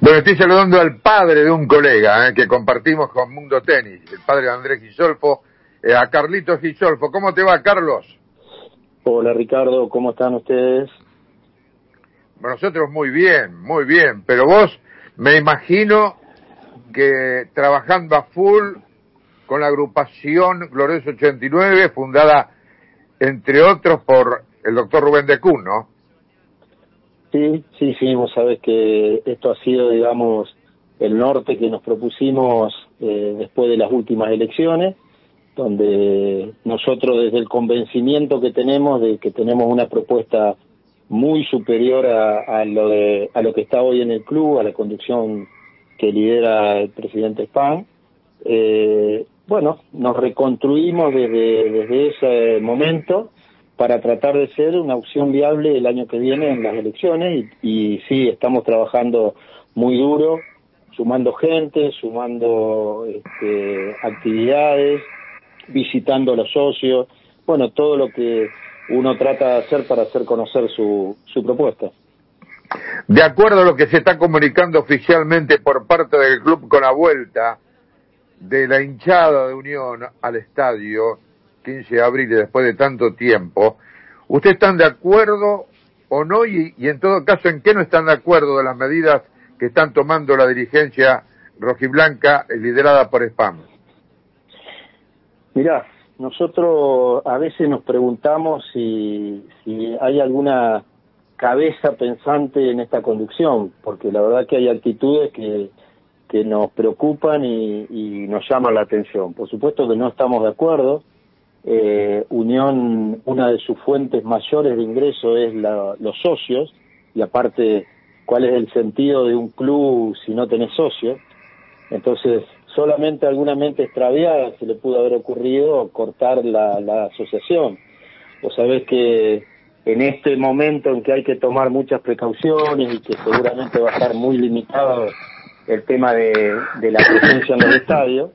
Bueno, estoy saludando al padre de un colega eh, que compartimos con Mundo Tenis, el padre de Andrés Gisolfo, eh, a Carlitos Gisolfo. ¿Cómo te va, Carlos? Hola, Ricardo, ¿cómo están ustedes? Bueno, nosotros muy bien, muy bien, pero vos me imagino que trabajando a full con la agrupación Glorioso 89, fundada entre otros por el doctor Rubén de Cun, ¿no? Sí, sí, sí, vos sabés que esto ha sido, digamos, el norte que nos propusimos eh, después de las últimas elecciones, donde nosotros desde el convencimiento que tenemos de que tenemos una propuesta muy superior a, lo de a lo que está hoy en el club, a la conducción que lidera el presidente Spahn, eh, bueno, nos reconstruimos desde, desde ese momento para tratar de ser una opción viable el año que viene en las elecciones y, sí, estamos trabajando muy duro, sumando gente, sumando este, actividades, visitando a los socios, bueno, todo lo que uno trata de hacer para hacer conocer su, su propuesta. De acuerdo a lo que se está comunicando oficialmente por parte del club con la vuelta de la hinchada de Unión al estadio, 15 de abril y después de tanto tiempo, ¿ustedes están de acuerdo o no? Y, en todo caso, ¿en qué no están de acuerdo de las medidas que están tomando la dirigencia rojiblanca liderada por Spam? Mirá, nosotros a veces nos preguntamos si, si hay alguna cabeza pensante en esta conducción, porque la verdad que hay actitudes que, que nos preocupan y, y nos llaman la atención. Por supuesto que no estamos de acuerdo, eh, Unión, una de sus fuentes mayores de ingreso es los socios, y aparte, ¿cuál es el sentido de un club si no tenés socios? Entonces, solamente alguna mente extraviada se le pudo haber ocurrido cortar la, la asociación. Vos sabés que en este momento en que hay que tomar muchas precauciones y que seguramente va a estar muy limitado el tema de, de la presencia en los estadios,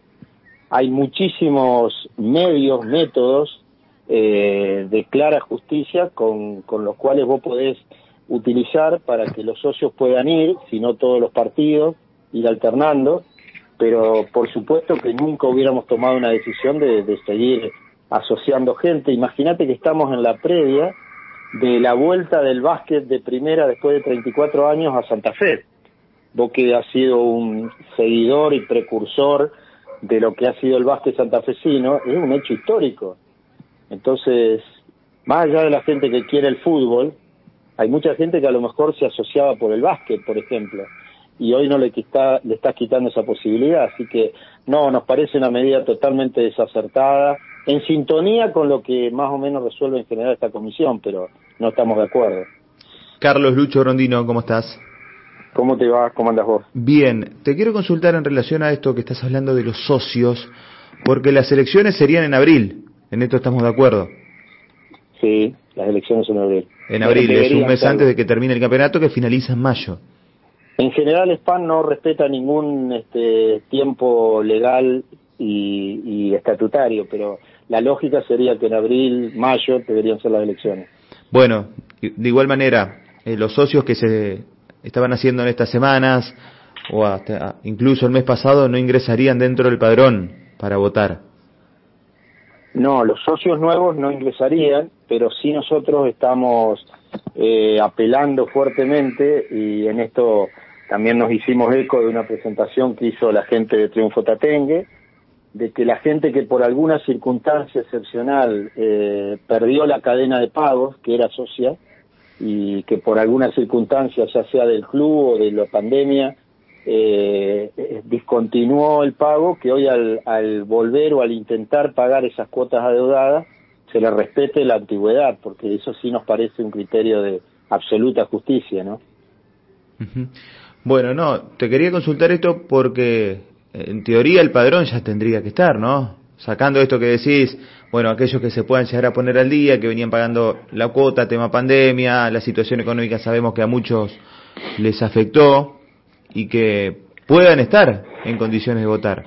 hay muchísimos medios, métodos eh, de clara justicia con, con los cuales vos podés utilizar para que los socios puedan ir, si no todos los partidos, ir alternando, pero por supuesto que nunca hubiéramos tomado una decisión de, de seguir asociando gente. Imagínate que estamos en la previa de la vuelta del básquet de primera después de 34 años a Santa Fe. Vos que has sido un seguidor y precursor de lo que ha sido el básquet santafesino, es un hecho histórico. Entonces, más allá de la gente que quiere el fútbol, hay mucha gente que a lo mejor se asociaba por el básquet, por ejemplo, y hoy no le, quita, le estás quitando esa posibilidad. Así que, no, nos parece una medida totalmente desacertada, en sintonía con lo que más o menos resuelve en general esta comisión, pero no estamos de acuerdo. Carlos Lucho Rondino, ¿cómo estás? ¿Cómo te va? ¿Cómo andas vos? Bien, te quiero consultar en relación a esto que estás hablando de los socios, porque las elecciones serían en abril, en esto estamos de acuerdo. Sí, las elecciones en abril. En abril, es un mes antes de que termine el campeonato que finaliza en mayo. En general, SPAN no respeta ningún este, tiempo legal y, y, estatutario, pero la lógica sería que en abril, mayo deberían ser las elecciones. Bueno, de igual manera, eh, los socios que se estaban haciendo en estas semanas o hasta incluso el mes pasado no ingresarían dentro del padrón para votar. No, los socios nuevos no ingresarían, pero sí nosotros estamos eh, apelando fuertemente y en esto también nos hicimos eco de una presentación que hizo la gente de Triunfo Tatengue, de que la gente que por alguna circunstancia excepcional eh, perdió la cadena de pagos, que era socia, y que por alguna circunstancia, ya sea del club o de la pandemia, eh, eh, discontinuó el pago, que hoy al, al volver o al intentar pagar esas cuotas adeudadas, se le respete la antigüedad, porque eso sí nos parece un criterio de absoluta justicia, ¿no? Bueno, no, te quería consultar esto porque en teoría el padrón ya tendría que estar, ¿no? Sacando esto que decís, bueno, aquellos que se puedan llegar a poner al día, que venían pagando la cuota, tema pandemia, la situación económica sabemos que a muchos les afectó y que puedan estar en condiciones de votar.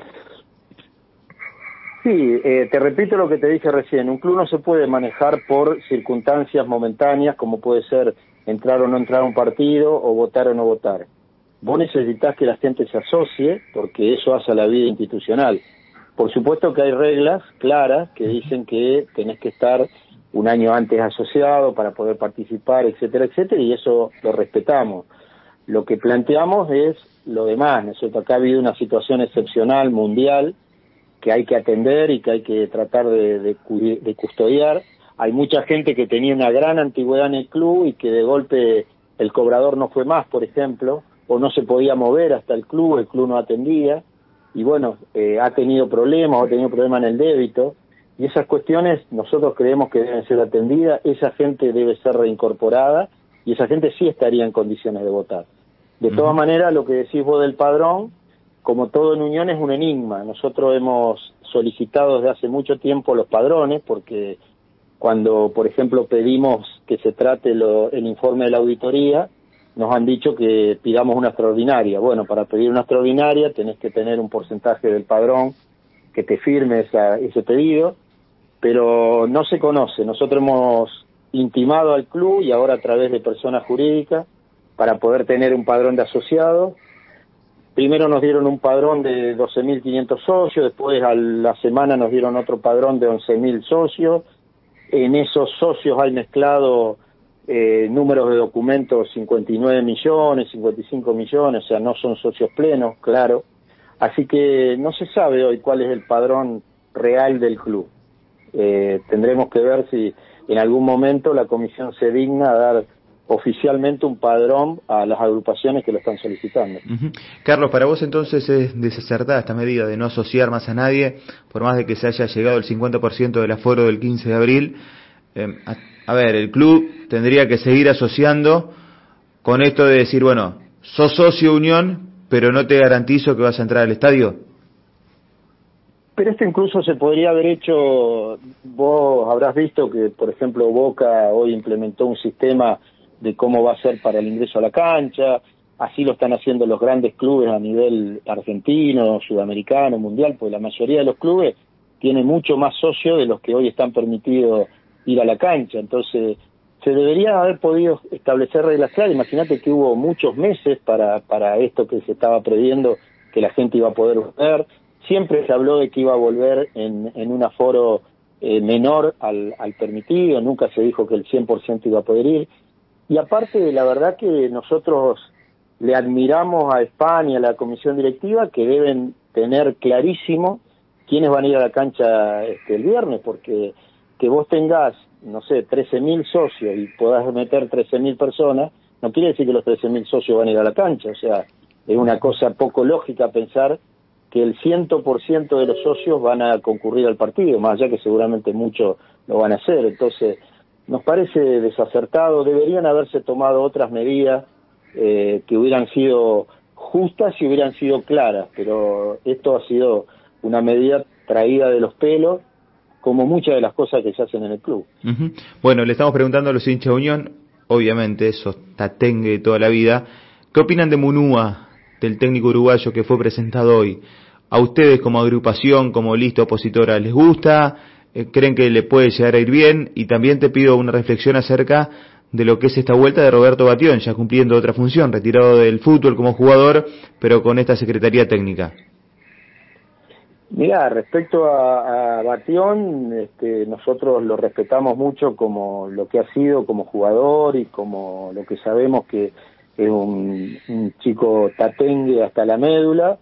Sí, eh, te repito lo que te dije recién, un club no se puede manejar por circunstancias momentáneas como puede ser entrar o no entrar a un partido o votar o no votar. vos necesitas que la gente se asocie porque eso hace a la vida institucional. Por supuesto que hay reglas claras que dicen que tenés que estar un año antes asociado para poder participar, etcétera, etcétera, y eso lo respetamos. Lo que planteamos es lo demás, ¿no es cierto? Acá ha habido una situación excepcional mundial que hay que atender y que hay que tratar de, de, custodiar. Hay mucha gente que tenía una gran antigüedad en el club y que de golpe el cobrador no fue más, por ejemplo, o no se podía mover hasta el club, el club no atendía, y bueno, eh, ha tenido problemas, ha tenido problemas en el débito, y esas cuestiones nosotros creemos que deben ser atendidas, esa gente debe ser reincorporada, y esa gente sí estaría en condiciones de votar. De todas maneras, lo que decís vos del padrón, como todo en Unión, es un enigma. Nosotros hemos solicitado desde hace mucho tiempo los padrones, porque cuando, por ejemplo, pedimos que se trate el informe de la auditoría, nos han dicho que pidamos una extraordinaria. Bueno, para pedir una extraordinaria tenés que tener un porcentaje del padrón que te firme ese pedido, pero no se conoce. Nosotros hemos intimado al club y ahora a través de personas jurídicas para poder tener un padrón de asociados. Primero nos dieron un padrón de 12.500 socios, después a la semana nos dieron otro padrón de 11.000 socios. En esos socios hay mezclado eh, números de documentos 59 millones, 55 millones, o sea, no son socios plenos, claro. Así que no se sabe hoy cuál es el padrón real del club. Eh, tendremos que ver si en algún momento la comisión se digna a dar oficialmente un padrón a las agrupaciones que lo están solicitando. Carlos, para vos entonces es desacertada esta medida de no asociar más a nadie, por más de que se haya llegado el 50% del aforo del 15 de abril. Eh, a, ver, el club tendría que seguir asociando con esto de decir, bueno, sos socio Unión, pero no te garantizo que vas a entrar al estadio. Pero esto incluso se podría haber hecho, vos habrás visto que, por ejemplo, Boca hoy implementó un sistema de cómo va a ser para el ingreso a la cancha, así lo están haciendo los grandes clubes a nivel argentino, sudamericano, mundial, pues la mayoría de los clubes tienen mucho más socios de los que hoy están permitidos ir a la cancha, entonces se debería haber podido establecer reglas claras, imagínate que hubo muchos meses para, para esto que se estaba previendo que la gente iba a poder volver, siempre se habló de que iba a volver en, en un aforo eh, menor al, permitido, nunca se dijo que el 100% iba a poder ir, y aparte, la verdad que nosotros le admiramos a España, a la comisión directiva, que deben tener clarísimo quiénes van a ir a la cancha este, el viernes, porque que vos tengas, no sé, 13.000 socios y puedas meter 13.000 personas, no quiere decir que los 13.000 socios van a ir a la cancha, o sea, es una cosa poco lógica pensar que el 100% de los socios van a concurrir al partido, más allá que seguramente muchos lo van a hacer, entonces nos parece desacertado, deberían haberse tomado otras medidas eh, que hubieran sido justas y hubieran sido claras, pero esto ha sido una medida traída de los pelos, como muchas de las cosas que se hacen en el club. Bueno, le estamos preguntando a los hinchas de Unión, obviamente eso tatengue toda la vida, ¿qué opinan de Munúa, del técnico uruguayo que fue presentado hoy? ¿A ustedes como agrupación, como lista opositora, les gusta? Eh, creen que le puede llegar a ir bien y también te pido una reflexión acerca de lo que es esta vuelta de Roberto Batión, ya cumpliendo otra función, retirado del fútbol como jugador, pero con esta Secretaría Técnica. Mira, respecto a, a Batión, este, nosotros lo respetamos mucho como lo que ha sido como jugador y como lo que sabemos que es un, un chico tatengue hasta la médula,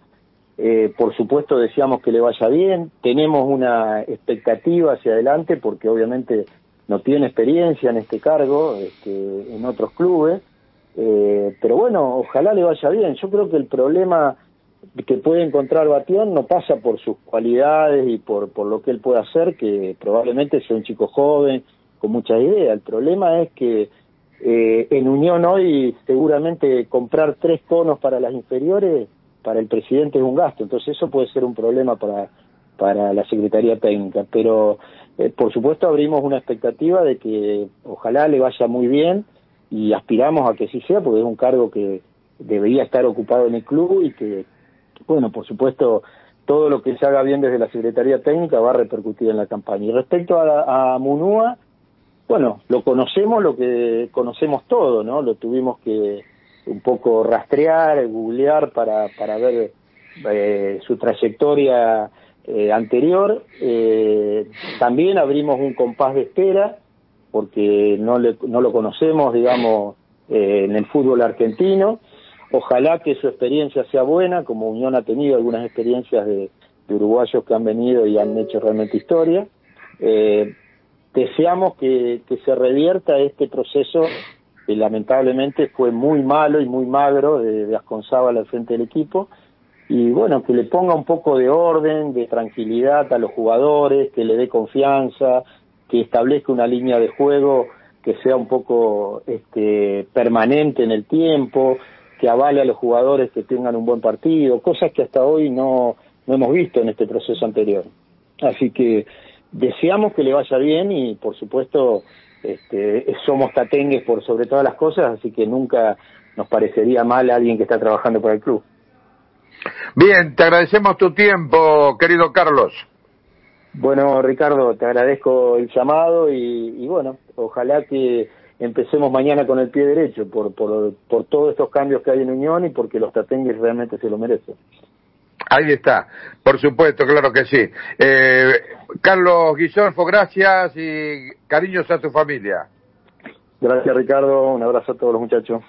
eh, por supuesto deseamos que le vaya bien, tenemos una expectativa hacia adelante porque obviamente no tiene experiencia en este cargo este, en otros clubes, eh, pero bueno, ojalá le vaya bien. Yo creo que el problema que puede encontrar Batión no pasa por sus cualidades y por, por lo que él puede hacer, que probablemente sea un chico joven, con muchas ideas. El problema es que eh, en Unión hoy seguramente comprar tres conos para las inferiores para el presidente es un gasto, entonces eso puede ser un problema para, para la Secretaría Técnica, pero eh, por supuesto abrimos una expectativa de que ojalá le vaya muy bien y aspiramos a que sí sea, porque es un cargo que debería estar ocupado en el club y que, bueno, por supuesto, todo lo que se haga bien desde la Secretaría Técnica va a repercutir en la campaña. Y respecto a, a Munúa, bueno, lo conocemos, lo que conocemos todo, ¿no? Lo tuvimos que un poco rastrear, googlear para, para ver eh, su trayectoria eh, anterior. Eh, también abrimos un compás de espera porque no, le, no lo conocemos, digamos, eh, en el fútbol argentino. Ojalá que su experiencia sea buena, como Unión ha tenido algunas experiencias de, uruguayos que han venido y han hecho realmente historia. Eh, deseamos que, se revierta este proceso que lamentablemente fue muy malo y muy magro de, de al frente del equipo y bueno, que le ponga un poco de orden, de tranquilidad a los jugadores, que le dé confianza, que establezca una línea de juego que sea un poco este, permanente en el tiempo, que avale a los jugadores que tengan un buen partido, cosas que hasta hoy no, no hemos visto en este proceso anterior. Así que deseamos que le vaya bien y por supuesto este, somos tatengues por sobre todas las cosas, así que nunca nos parecería mal alguien que está trabajando para el club. Bien, te agradecemos tu tiempo, querido Carlos. Bueno, Ricardo, te agradezco el llamado y, bueno, ojalá que empecemos mañana con el pie derecho por, por, por todos estos cambios que hay en Unión y porque los tatengues realmente se lo merecen. Ahí está, por supuesto, claro que sí. Eh, Carlos Guillorfo, gracias y cariños a tu familia. Gracias Ricardo, un abrazo a todos los muchachos.